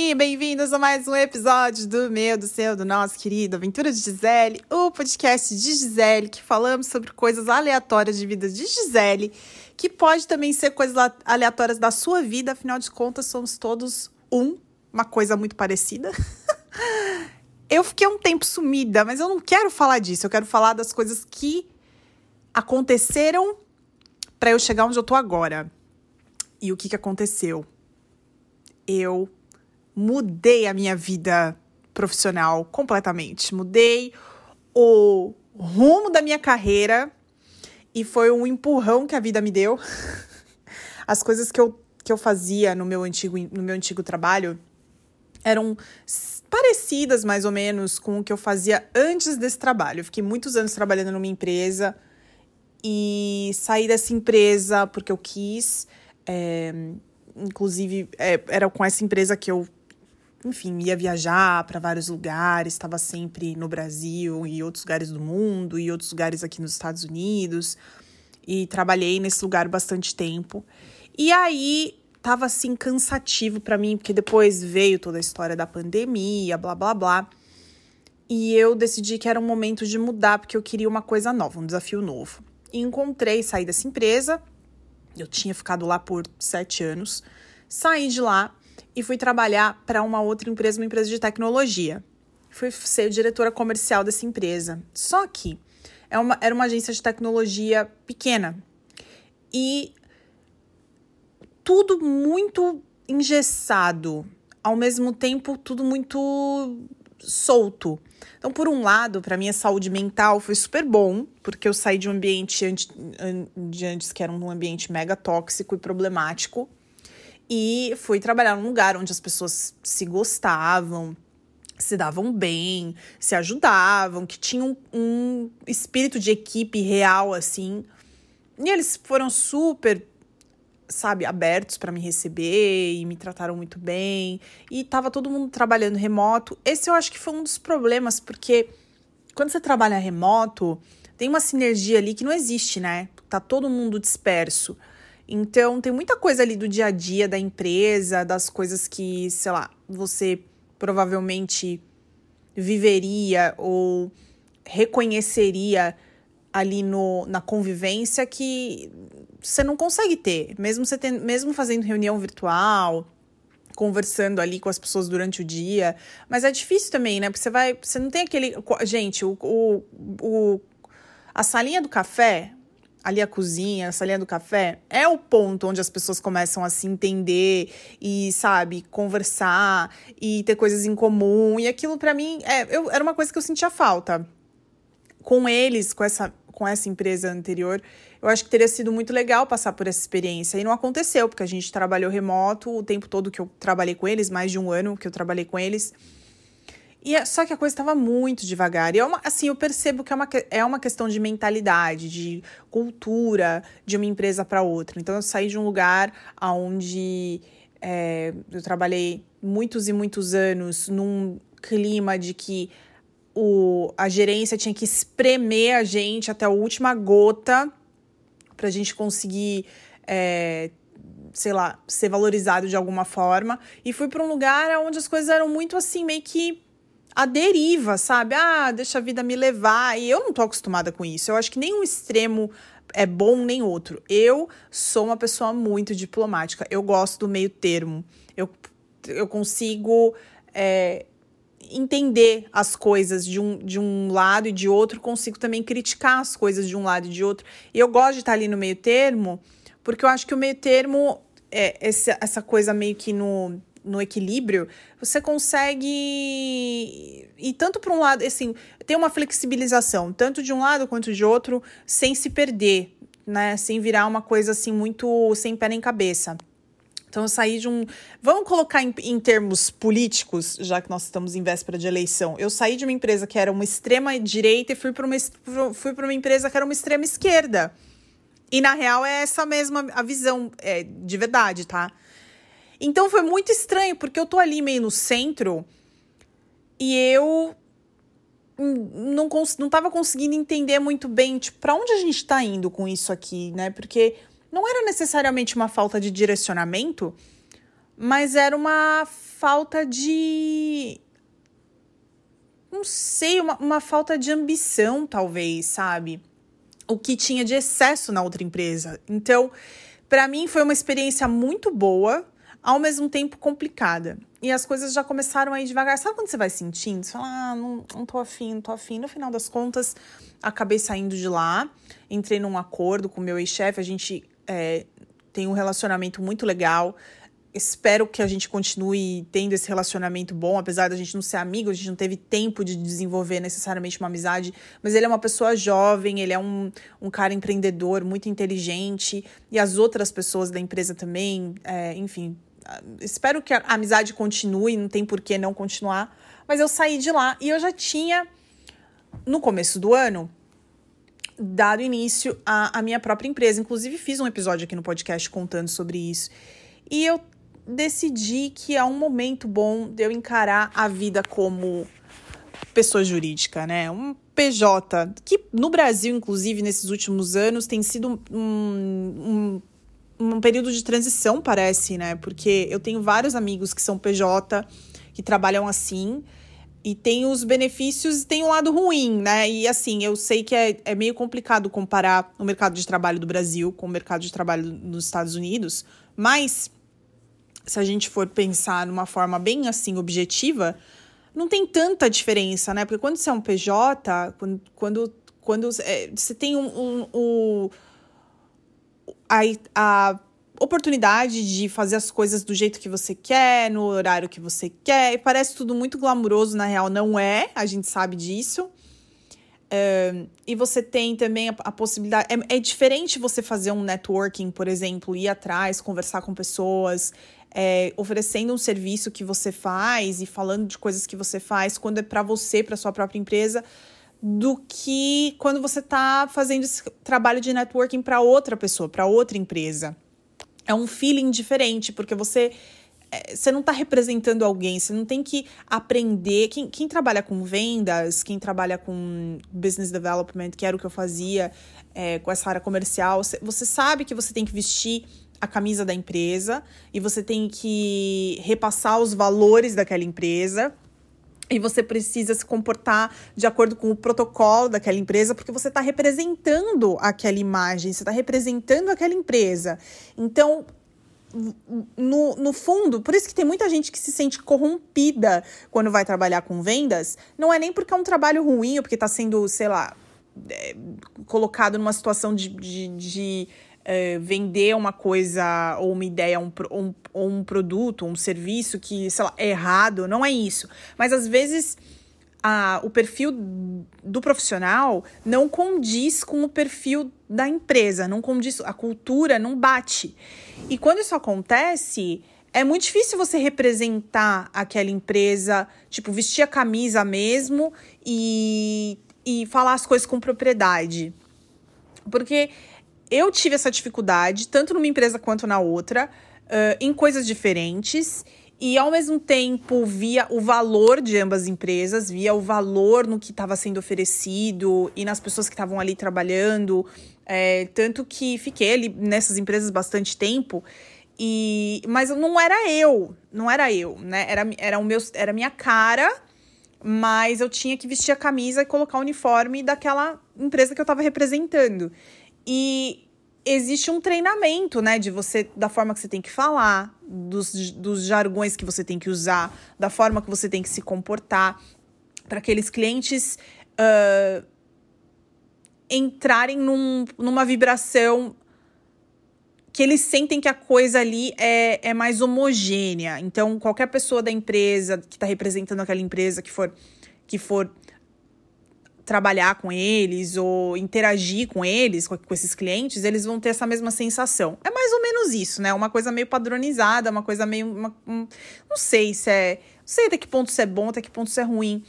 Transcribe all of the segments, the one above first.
e bem-vindos a mais um episódio do meu, do seu, do nosso querido Aventura de Gisele, o podcast de Gisele, que falamos sobre coisas aleatórias de vida de Gisele, que pode também ser coisas aleatórias da sua vida, afinal de contas, somos todos um, uma coisa muito parecida. eu fiquei um tempo sumida, mas eu não quero falar disso, eu quero falar das coisas que aconteceram para eu chegar onde eu tô agora. E o que, que aconteceu? Eu mudei a minha vida profissional completamente. Mudei o rumo da minha carreira e foi um empurrão que a vida me deu. As coisas que eu, que eu fazia no meu antigo, no meu antigo trabalho eram parecidas mais ou menos com o que eu fazia antes desse trabalho. Eu fiquei muitos anos trabalhando numa empresa e saí dessa empresa porque eu quis. É, inclusive, é, era com essa empresa que eu, enfim, ia viajar para vários lugares, estava sempre no Brasil e outros lugares do mundo e outros lugares aqui nos Estados Unidos. E trabalhei nesse lugar bastante tempo. E aí tava assim cansativo para mim, porque depois veio toda a história da pandemia, blá blá blá. E eu decidi que era um momento de mudar, porque eu queria uma coisa nova, um desafio novo. E encontrei, saí dessa empresa, eu tinha ficado lá por sete anos. Saí de lá e fui trabalhar para uma outra empresa, uma empresa de tecnologia. Fui ser diretora comercial dessa empresa. Só que é uma, era uma agência de tecnologia pequena. E tudo muito engessado, ao mesmo tempo tudo muito solto. Então, por um lado, para minha saúde mental foi super bom, porque eu saí de um ambiente de antes que era um ambiente mega tóxico e problemático, e fui trabalhar num lugar onde as pessoas se gostavam, se davam bem, se ajudavam, que tinham um espírito de equipe real, assim. E eles foram super sabe, abertos para me receber e me trataram muito bem. E tava todo mundo trabalhando remoto. Esse eu acho que foi um dos problemas, porque quando você trabalha remoto, tem uma sinergia ali que não existe, né? Tá todo mundo disperso. Então, tem muita coisa ali do dia a dia da empresa, das coisas que, sei lá, você provavelmente viveria ou reconheceria ali no, na convivência que você não consegue ter, mesmo você mesmo fazendo reunião virtual, conversando ali com as pessoas durante o dia, mas é difícil também, né? Porque você vai, você não tem aquele, gente, o, o, o a salinha do café, ali a cozinha, a salinha do café, é o ponto onde as pessoas começam a se entender e, sabe, conversar e ter coisas em comum. E aquilo para mim é, eu, era uma coisa que eu sentia falta. Com eles, com essa com essa empresa anterior, eu acho que teria sido muito legal passar por essa experiência. E não aconteceu, porque a gente trabalhou remoto o tempo todo que eu trabalhei com eles, mais de um ano que eu trabalhei com eles. E é, só que a coisa estava muito devagar. E é uma, assim, eu percebo que é uma, é uma questão de mentalidade, de cultura de uma empresa para outra. Então eu saí de um lugar onde é, eu trabalhei muitos e muitos anos num clima de que o, a gerência tinha que espremer a gente até a última gota para a gente conseguir, é, sei lá, ser valorizado de alguma forma. E fui para um lugar onde as coisas eram muito assim, meio que a deriva, sabe? Ah, deixa a vida me levar. E eu não tô acostumada com isso. Eu acho que nenhum extremo é bom nem outro. Eu sou uma pessoa muito diplomática. Eu gosto do meio termo. Eu, eu consigo. É, entender as coisas de um, de um lado e de outro, consigo também criticar as coisas de um lado e de outro. E eu gosto de estar ali no meio termo, porque eu acho que o meio termo, é, essa, essa coisa meio que no, no equilíbrio, você consegue ir tanto para um lado, assim, tem uma flexibilização, tanto de um lado quanto de outro, sem se perder, né? Sem virar uma coisa assim muito sem pé nem cabeça. Então eu saí de um. Vamos colocar em, em, termos políticos, já que nós estamos em véspera de eleição. Eu saí de uma empresa que era uma extrema direita e fui para uma, fui uma empresa que era uma extrema esquerda. E na real é essa mesma a visão, é, de verdade, tá? Então foi muito estranho, porque eu tô ali meio no centro e eu não, não tava conseguindo entender muito bem, tipo, pra onde a gente tá indo com isso aqui, né? Porque não era necessariamente uma falta de direcionamento, mas era uma falta de. Não sei, uma, uma falta de ambição, talvez, sabe? O que tinha de excesso na outra empresa. Então, para mim, foi uma experiência muito boa ao mesmo tempo complicada. E as coisas já começaram a ir devagar. Sabe quando você vai sentindo? Você fala, ah, não, não tô afim, não tô afim. No final das contas, acabei saindo de lá, entrei num acordo com o meu ex-chefe, a gente é, tem um relacionamento muito legal. Espero que a gente continue tendo esse relacionamento bom, apesar da gente não ser amigo, a gente não teve tempo de desenvolver necessariamente uma amizade, mas ele é uma pessoa jovem, ele é um, um cara empreendedor, muito inteligente, e as outras pessoas da empresa também, é, enfim, espero que a amizade continue, não tem por que não continuar. Mas eu saí de lá e eu já tinha, no começo do ano, dado início à, minha própria empresa. Inclusive, fiz um episódio aqui no podcast contando sobre isso. E eu decidi que é um momento bom de eu encarar a vida como pessoa jurídica, né? Um PJ, que no Brasil, inclusive, nesses últimos anos, tem sido um, um um período de transição, parece, né? Porque eu tenho vários amigos que são PJ, que trabalham assim, e tem os benefícios e tem um lado ruim, né? E assim, eu sei que é, é meio complicado comparar o mercado de trabalho do Brasil com o mercado de trabalho dos Estados Unidos, mas se a gente for pensar numa forma bem assim objetiva, não tem tanta diferença, né? Porque quando você é um PJ, quando, quando, quando é, você tem um, um, um a, a oportunidade de fazer as coisas do jeito que você quer, no horário que você quer. E parece tudo muito glamuroso, na real, não é, a gente sabe disso. É, e você tem também a, a possibilidade. É, é, diferente você fazer um networking, por exemplo, ir atrás, conversar com pessoas, é, oferecendo um serviço que você faz e falando de coisas que você faz quando é para você, para sua própria empresa do que quando você está fazendo esse trabalho de networking para outra pessoa, para outra empresa. É um feeling diferente, porque você é, você não está representando alguém, você não tem que aprender. Quem, quem, trabalha com vendas, quem trabalha com business development, que era o que eu fazia é, com essa área comercial, você sabe que você tem que vestir a camisa da empresa e você tem que repassar os valores daquela empresa e você precisa se comportar de acordo com o protocolo daquela empresa, porque você está representando aquela imagem, você está representando aquela empresa. Então, no, no fundo, por isso que tem muita gente que se sente corrompida quando vai trabalhar com vendas, não é nem porque é um trabalho ruim ou porque está sendo, sei lá, é, colocado numa situação de, de, de é, vender uma coisa ou uma ideia, um, um, um produto, um serviço que, sei lá, é errado, não é isso. Mas às vezes a, o perfil do profissional não condiz com o perfil da empresa, não condiz, a cultura não bate. E quando isso acontece, é muito difícil você representar aquela empresa, tipo, vestir a camisa mesmo e, e falar as coisas com propriedade. Porque eu tive essa dificuldade, tanto numa empresa quanto na outra, uh, em coisas diferentes. E ao mesmo tempo via o valor de ambas as empresas, via o valor no que estava sendo oferecido e nas pessoas que estavam ali trabalhando. É, tanto que fiquei ali nessas empresas bastante tempo. E, mas não era eu, não era eu, né? Era, era o meu, era minha cara, mas eu tinha que vestir a camisa e colocar o uniforme daquela empresa que eu estava representando. E existe um treinamento, né, de você, da forma que você tem que falar, dos, dos jargões que você tem que usar, da forma que você tem que se comportar, para aqueles clientes uh, entrarem num, numa vibração que eles sentem que a coisa ali é, é mais homogênea. Então, qualquer pessoa da empresa que está representando aquela empresa que for, que for trabalhar com eles ou interagir com eles, com, com, esses clientes, eles vão ter essa mesma sensação. É mais ou menos isso, né? Uma coisa meio padronizada, uma coisa meio. Uma, um, não sei se é. Não sei até que ponto isso é bom, até que ponto isso é ruim.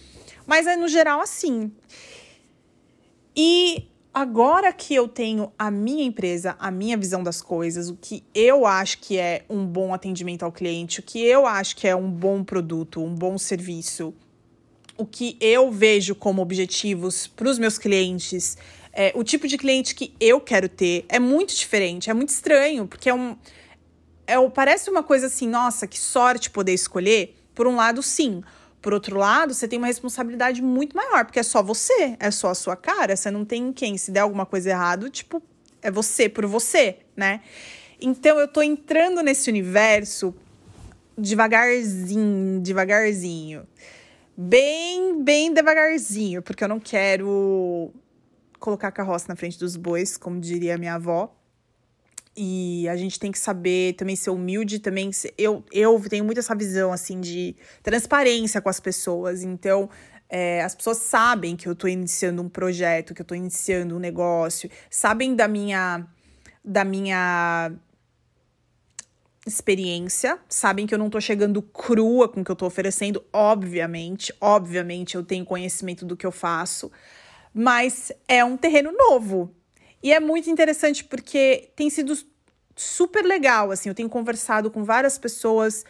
Mas é no geral assim. E agora que eu tenho a minha empresa, a minha visão das coisas, o que eu acho que é um bom atendimento ao cliente, o que eu acho que é um bom produto, um bom serviço, o que eu vejo como objetivos para os meus clientes, é, o tipo de cliente que eu quero ter é muito diferente, é muito estranho, porque é um. é, parece uma coisa assim, nossa, que sorte poder escolher. Por um lado, sim. Por outro lado, você tem uma responsabilidade muito maior, porque é só você, é só a sua cara, você não tem quem. Se der alguma coisa errado, tipo, é você por você, né? Então eu tô entrando nesse universo devagarzinho, devagarzinho. Bem, bem devagarzinho, porque eu não quero colocar a carroça na frente dos bois, como diria minha avó. E a gente tem que saber também ser humilde, também ser, eu eu tenho muito essa visão assim de transparência com as pessoas. Então, é, as pessoas sabem que eu estou iniciando um projeto, que eu estou iniciando um negócio, sabem da minha da minha experiência, sabem que eu não tô chegando crua com o que eu tô oferecendo, obviamente, obviamente eu tenho conhecimento do que eu faço, mas é um terreno novo. E é muito interessante porque tem sido super legal, assim, eu tenho conversado com várias pessoas,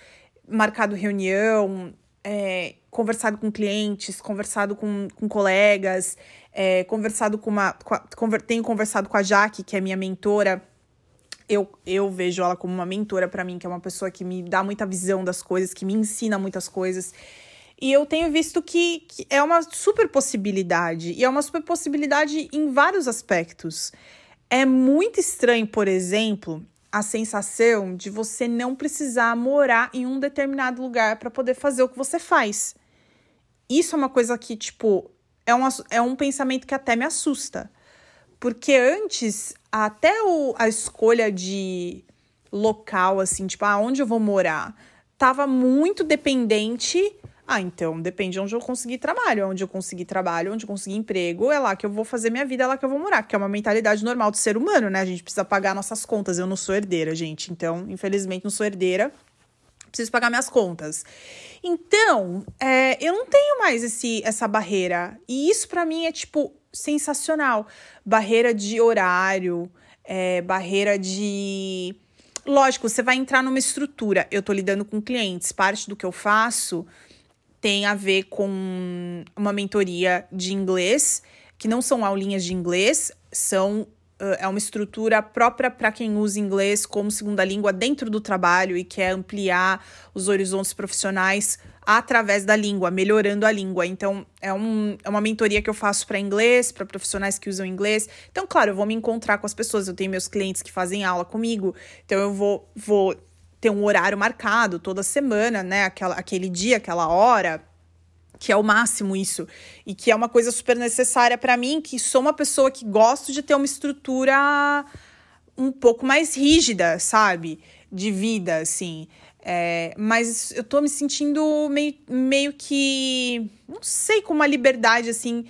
marcado reunião, é, conversado com clientes, conversado com, com colegas, é, conversado com uma. Com a, conver, tenho conversado com a Jaque, que é minha mentora, eu, eu vejo ela como uma mentora para mim, que é uma pessoa que me dá muita visão das coisas, que me ensina muitas coisas. E eu tenho visto que, que é uma super possibilidade. E é uma super possibilidade em vários aspectos. É muito estranho, por exemplo, a sensação de você não precisar morar em um determinado lugar para poder fazer o que você faz. Isso é uma coisa que, tipo, é, uma, é um pensamento que até me assusta. Porque antes, até o, a escolha de local, assim, tipo, aonde eu vou morar, tava muito dependente. Ah, então depende de onde eu conseguir trabalho. Onde eu conseguir trabalho, onde eu conseguir emprego, é lá que eu vou fazer minha vida, é lá que eu vou morar. Que é uma mentalidade normal do ser humano, né? A gente precisa pagar nossas contas. Eu não sou herdeira, gente. Então, infelizmente, não sou herdeira. Preciso pagar minhas contas. Então, é, eu não tenho mais esse, essa barreira. E isso para mim é tipo sensacional. Barreira de horário, é, barreira de. Lógico, você vai entrar numa estrutura. Eu tô lidando com clientes, parte do que eu faço tem a ver com uma mentoria de inglês, que não são aulinhas de inglês, são é uma estrutura própria para quem usa inglês como segunda língua dentro do trabalho e quer ampliar os horizontes profissionais através da língua, melhorando a língua. Então, é, um, é uma mentoria que eu faço para inglês, para profissionais que usam inglês. Então, claro, eu vou me encontrar com as pessoas. Eu tenho meus clientes que fazem aula comigo. Então, eu vou, vou ter um horário marcado toda semana, né? Aquela, aquele dia, aquela hora que é o máximo isso e que é uma coisa super necessária para mim, que sou uma pessoa que gosto de ter uma estrutura um pouco mais rígida, sabe, de vida, assim. É, mas eu tô me sentindo meio, meio que. Não sei, com uma liberdade, assim,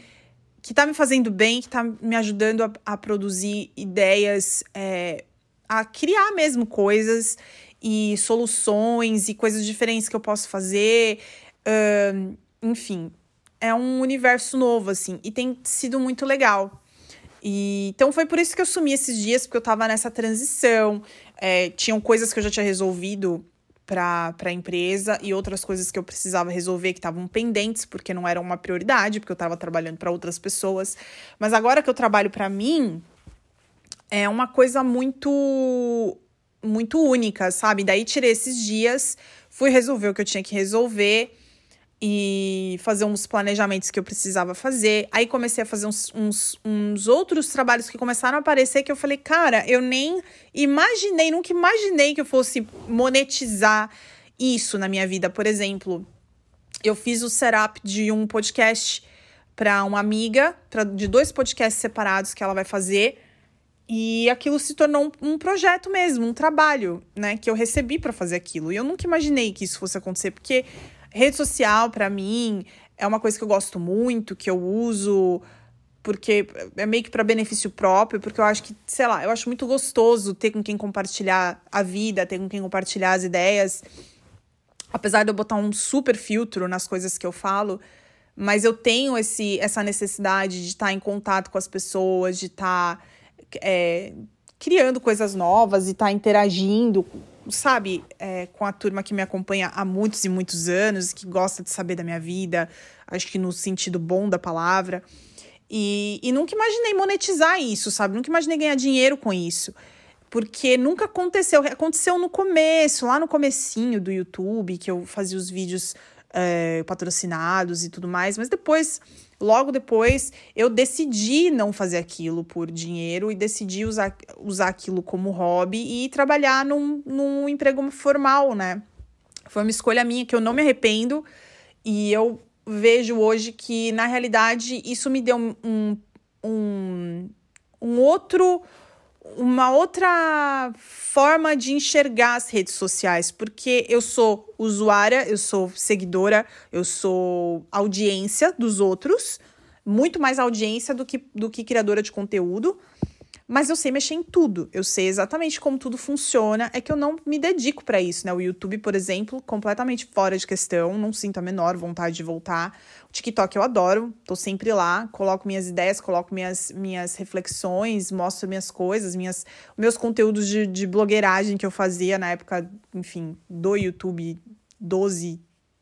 que tá me fazendo bem, que tá me ajudando a, a produzir ideias, é, a criar mesmo coisas e soluções e coisas diferentes que eu posso fazer. Uh, enfim, é um universo novo, assim, e tem sido muito legal. E, então foi por isso que eu sumi esses dias, porque eu tava nessa transição. É, tinham coisas que eu já tinha resolvido para a empresa e outras coisas que eu precisava resolver que estavam pendentes porque não eram uma prioridade, porque eu estava trabalhando para outras pessoas. Mas agora que eu trabalho para mim, é uma coisa muito muito única, sabe? Daí tirei esses dias, fui resolver o que eu tinha que resolver e fazer uns planejamentos que eu precisava fazer. Aí comecei a fazer uns, uns, uns, outros trabalhos que começaram a aparecer que eu falei, cara, eu nem imaginei, nunca imaginei que eu fosse monetizar isso na minha vida. Por exemplo, eu fiz o setup de um podcast para uma amiga, pra, de dois podcasts separados que ela vai fazer. E aquilo se tornou um, um projeto mesmo, um trabalho, né? Que eu recebi para fazer aquilo. E eu nunca imaginei que isso fosse acontecer, porque Rede social, para mim, é uma coisa que eu gosto muito, que eu uso porque é meio que para benefício próprio, porque eu acho que, sei lá, eu acho muito gostoso ter com quem compartilhar a vida, ter com quem compartilhar as ideias. Apesar de eu botar um super filtro nas coisas que eu falo, mas eu tenho esse, essa necessidade de estar em contato com as pessoas, de estar é, criando coisas novas e estar interagindo sabe, é, com a turma que me acompanha há muitos e muitos anos, que gosta de saber da minha vida, acho que no sentido bom da palavra. E, e nunca imaginei monetizar isso, sabe? Nunca imaginei ganhar dinheiro com isso. porque nunca aconteceu. Aconteceu no começo, lá no comecinho do YouTube, que eu fazia os vídeos é, patrocinados e tudo mais, mas depois, logo depois, eu decidi não fazer aquilo por dinheiro e decidi usar, usar aquilo como hobby e trabalhar num, num emprego formal, né? Foi uma escolha minha que eu não me arrependo e eu vejo hoje que, na realidade, isso me deu um, um, um outro uma outra forma de enxergar as redes sociais, porque eu sou usuária, eu sou seguidora, eu sou audiência dos outros, muito mais audiência do que, do que criadora de conteúdo mas eu sei mexer em tudo. Eu sei exatamente como tudo funciona. É que eu não me dedico para isso, né? O YouTube, por exemplo, completamente fora de questão, não sinto a menor vontade de voltar. O TikTok eu adoro, tô sempre lá, coloco minhas ideias, coloco minhas, minhas reflexões, mostro minhas coisas, minhas, meus conteúdos de, de blogueiragem que eu fazia na época, enfim, do YouTube, 12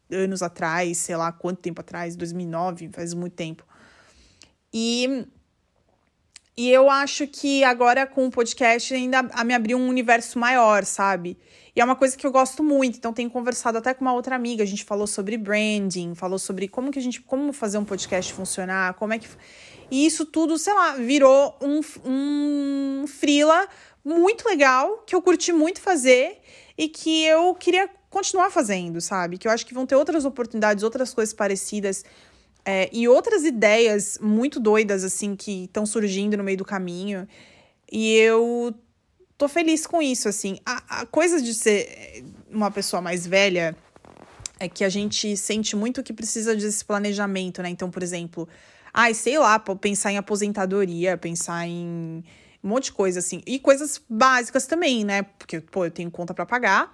anos atrás, sei lá quanto tempo atrás, 2009, faz muito tempo. E e eu acho que agora com o podcast ainda me abriu um universo maior, sabe? E é uma coisa que eu gosto muito. Então tenho conversado até com uma outra amiga, a gente falou sobre branding, falou sobre como que a gente, como fazer um podcast funcionar, como é que e isso tudo, sei lá, virou um, um freela muito legal, que eu curti muito fazer e que eu queria continuar fazendo, sabe? Que eu acho que vão ter outras oportunidades, outras coisas parecidas é, e outras ideias muito doidas, assim, que estão surgindo no meio do caminho. E eu tô feliz com isso, assim. A, a coisa de ser uma pessoa mais velha é que a gente sente muito que precisa desse planejamento, né? Então, por exemplo, ai, sei lá, pensar em aposentadoria, pensar em um monte de coisa, assim. E coisas básicas também, né? Porque, pô, eu tenho conta para pagar.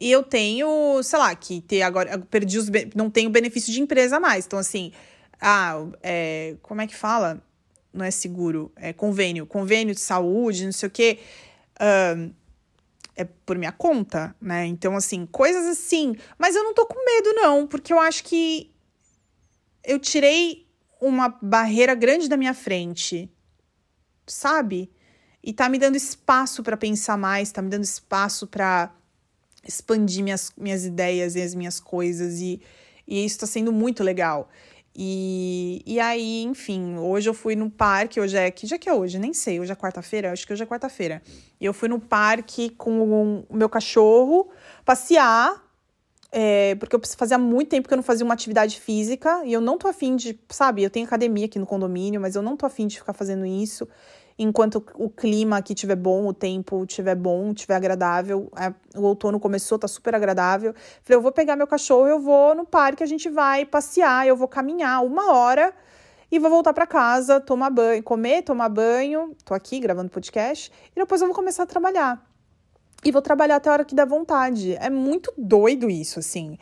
E eu tenho, sei lá, que ter agora. Perdi os. Não tenho benefício de empresa mais. Então, assim, ah, é, como é que fala? Não é seguro, é convênio, convênio de saúde, não sei o quê. É por minha conta, né? Então, assim, coisas assim. Mas eu não tô com medo, não, porque eu acho que eu tirei uma barreira grande da minha frente, sabe? E tá me dando espaço para pensar mais, tá me dando espaço para expandir minhas, minhas ideias e as minhas coisas, e, e isso tá sendo muito legal. E, e aí, enfim, hoje eu fui no parque, hoje é que já que é hoje, nem sei, hoje é quarta-feira, acho que hoje é quarta-feira. E eu fui no parque com o meu cachorro passear, é, porque eu fazia muito tempo que eu não fazia uma atividade física e eu não tô afim de, sabe, eu tenho academia aqui no condomínio, mas eu não tô afim de ficar fazendo isso enquanto o clima aqui tiver bom, o tempo tiver bom, tiver agradável. É, o outono começou, tá super agradável. Falei, eu vou pegar meu cachorro, eu vou no parque, a gente vai passear, eu vou caminhar uma hora e vou voltar para casa, tomar banho, comer, tomar banho. Tô aqui gravando podcast e depois eu vou começar a trabalhar. E vou trabalhar até a hora que dá vontade. É muito doido isso, assim.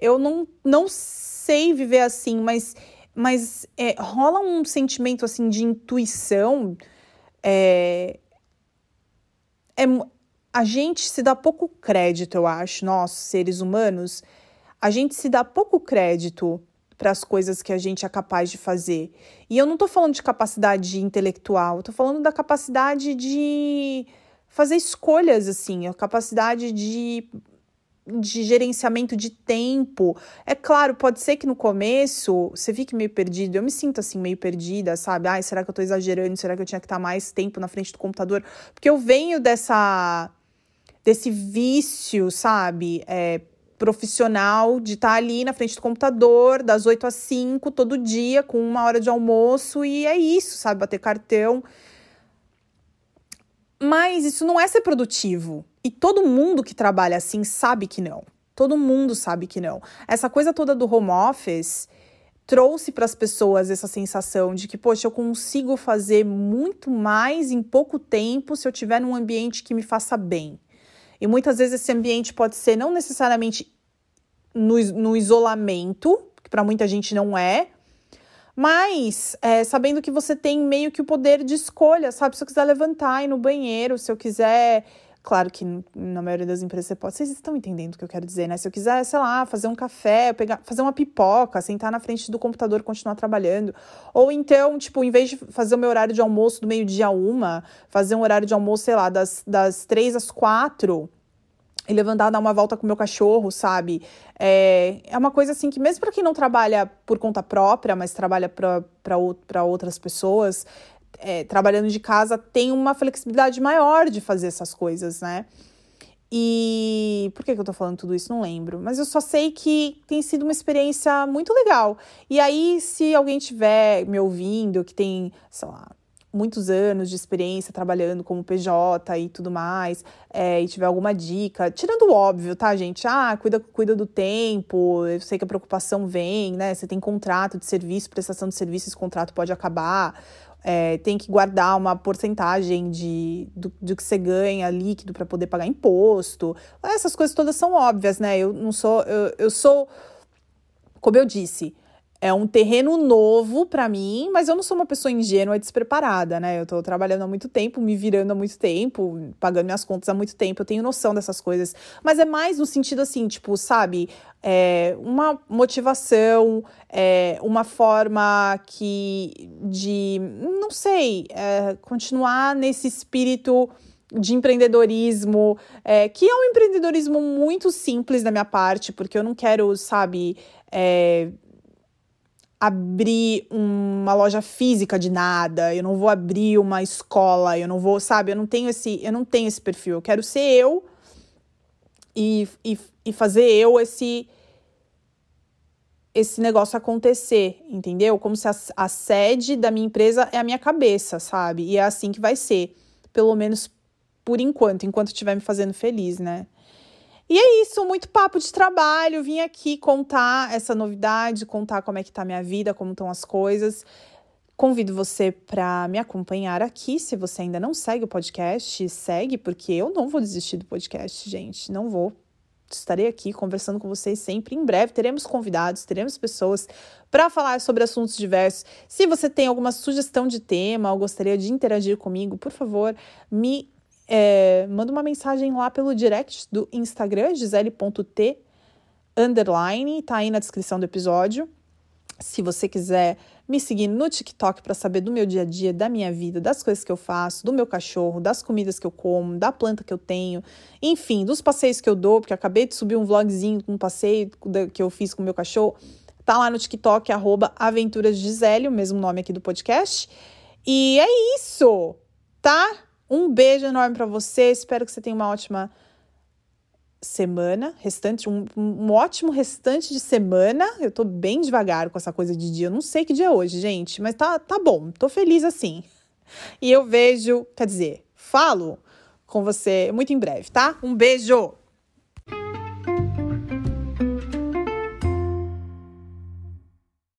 Eu não, não sei viver assim, mas, mas é, rola um sentimento assim de intuição é, é, a gente se dá pouco crédito, eu acho, nós, seres humanos, a gente se dá pouco crédito para as coisas que a gente é capaz de fazer. E eu não estou falando de capacidade intelectual, estou falando da capacidade de fazer escolhas, assim, a capacidade de de gerenciamento de tempo. É claro, pode ser que no começo você fique meio perdido. Eu me sinto assim, meio perdida, sabe? Ai, será que eu tô exagerando? Será que eu tinha que estar mais tempo na frente do computador? Porque eu venho dessa. desse vício, sabe? É, profissional de estar ali na frente do computador, das 8 às 5, todo dia, com uma hora de almoço, e é isso, sabe? Bater cartão. Mas isso não é ser produtivo. E todo mundo que trabalha assim sabe que não. Todo mundo sabe que não. Essa coisa toda do home office trouxe para as pessoas essa sensação de que, poxa, eu consigo fazer muito mais em pouco tempo se eu tiver num ambiente que me faça bem. E muitas vezes esse ambiente pode ser não necessariamente no, no isolamento, que para muita gente não é, mas é, sabendo que você tem meio que o poder de escolha, sabe? Se eu quiser levantar e ir no banheiro, se eu quiser Claro que na maioria das empresas você pode. Vocês estão entendendo o que eu quero dizer, né? Se eu quiser, sei lá, fazer um café, pegar, fazer uma pipoca, sentar na frente do computador e continuar trabalhando. Ou então, tipo, em vez de fazer o meu horário de almoço do meio-dia a uma, fazer um horário de almoço, sei lá, das, das três às quatro e levantar, dar uma volta com o meu cachorro, sabe? É, é uma coisa assim que, mesmo para quem não trabalha por conta própria, mas trabalha para outras pessoas, é, trabalhando de casa tem uma flexibilidade maior de fazer essas coisas, né? E por que, que eu tô falando tudo isso? Não lembro. Mas eu só sei que tem sido uma experiência muito legal. E aí, se alguém tiver me ouvindo, que tem, sei lá, muitos anos de experiência trabalhando como PJ e tudo mais, é, e tiver alguma dica, tirando o óbvio, tá, gente? Ah, cuida, cuida do tempo, eu sei que a preocupação vem, né? Você tem contrato de serviço, prestação de serviço, esse contrato pode acabar é, tem que guardar uma porcentagem de, do, do que você ganha líquido para poder pagar imposto. Essas coisas todas são óbvias, né? Eu não sou. Eu, eu sou. Como eu disse, é um terreno novo para mim, mas eu não sou uma pessoa ingênua e despreparada, né? Eu tô trabalhando há muito tempo, me virando há muito tempo, pagando minhas contas há muito tempo, eu tenho noção dessas coisas. Mas é mais no sentido assim, tipo, sabe? É uma motivação, é uma forma que de, não sei, é, continuar nesse espírito de empreendedorismo, é, que é um empreendedorismo muito simples da minha parte, porque eu não quero, sabe, é, abrir uma loja física de nada, eu não vou abrir uma escola, eu não vou, sabe, eu não tenho esse, eu não tenho esse perfil. Eu quero ser eu e, e, e fazer eu esse esse negócio acontecer, entendeu? Como se a, a sede da minha empresa é a minha cabeça, sabe? E é assim que vai ser, pelo menos por enquanto, enquanto estiver me fazendo feliz, né? E é isso, muito papo de trabalho. Vim aqui contar essa novidade, contar como é que tá a minha vida, como estão as coisas. Convido você para me acompanhar aqui. Se você ainda não segue o podcast, segue, porque eu não vou desistir do podcast, gente. Não vou. Estarei aqui conversando com vocês sempre. Em breve teremos convidados, teremos pessoas para falar sobre assuntos diversos. Se você tem alguma sugestão de tema ou gostaria de interagir comigo, por favor, me é, manda uma mensagem lá pelo direct do Instagram, gisele.t, underline, tá aí na descrição do episódio. Se você quiser me seguir no TikTok para saber do meu dia a dia, da minha vida, das coisas que eu faço, do meu cachorro, das comidas que eu como, da planta que eu tenho, enfim, dos passeios que eu dou, porque acabei de subir um vlogzinho com um passeio que eu fiz com o meu cachorro. Tá lá no TikTok, arroba Aventuras Gisele, o mesmo nome aqui do podcast. E é isso, tá? Um beijo enorme para você. Espero que você tenha uma ótima semana, restante, um, um, ótimo restante de semana. Eu tô bem devagar com essa coisa de dia. Eu não sei que dia é hoje, gente, mas tá, tá bom. Tô feliz assim. E eu vejo, quer dizer, falo com você muito em breve, tá? Um beijo!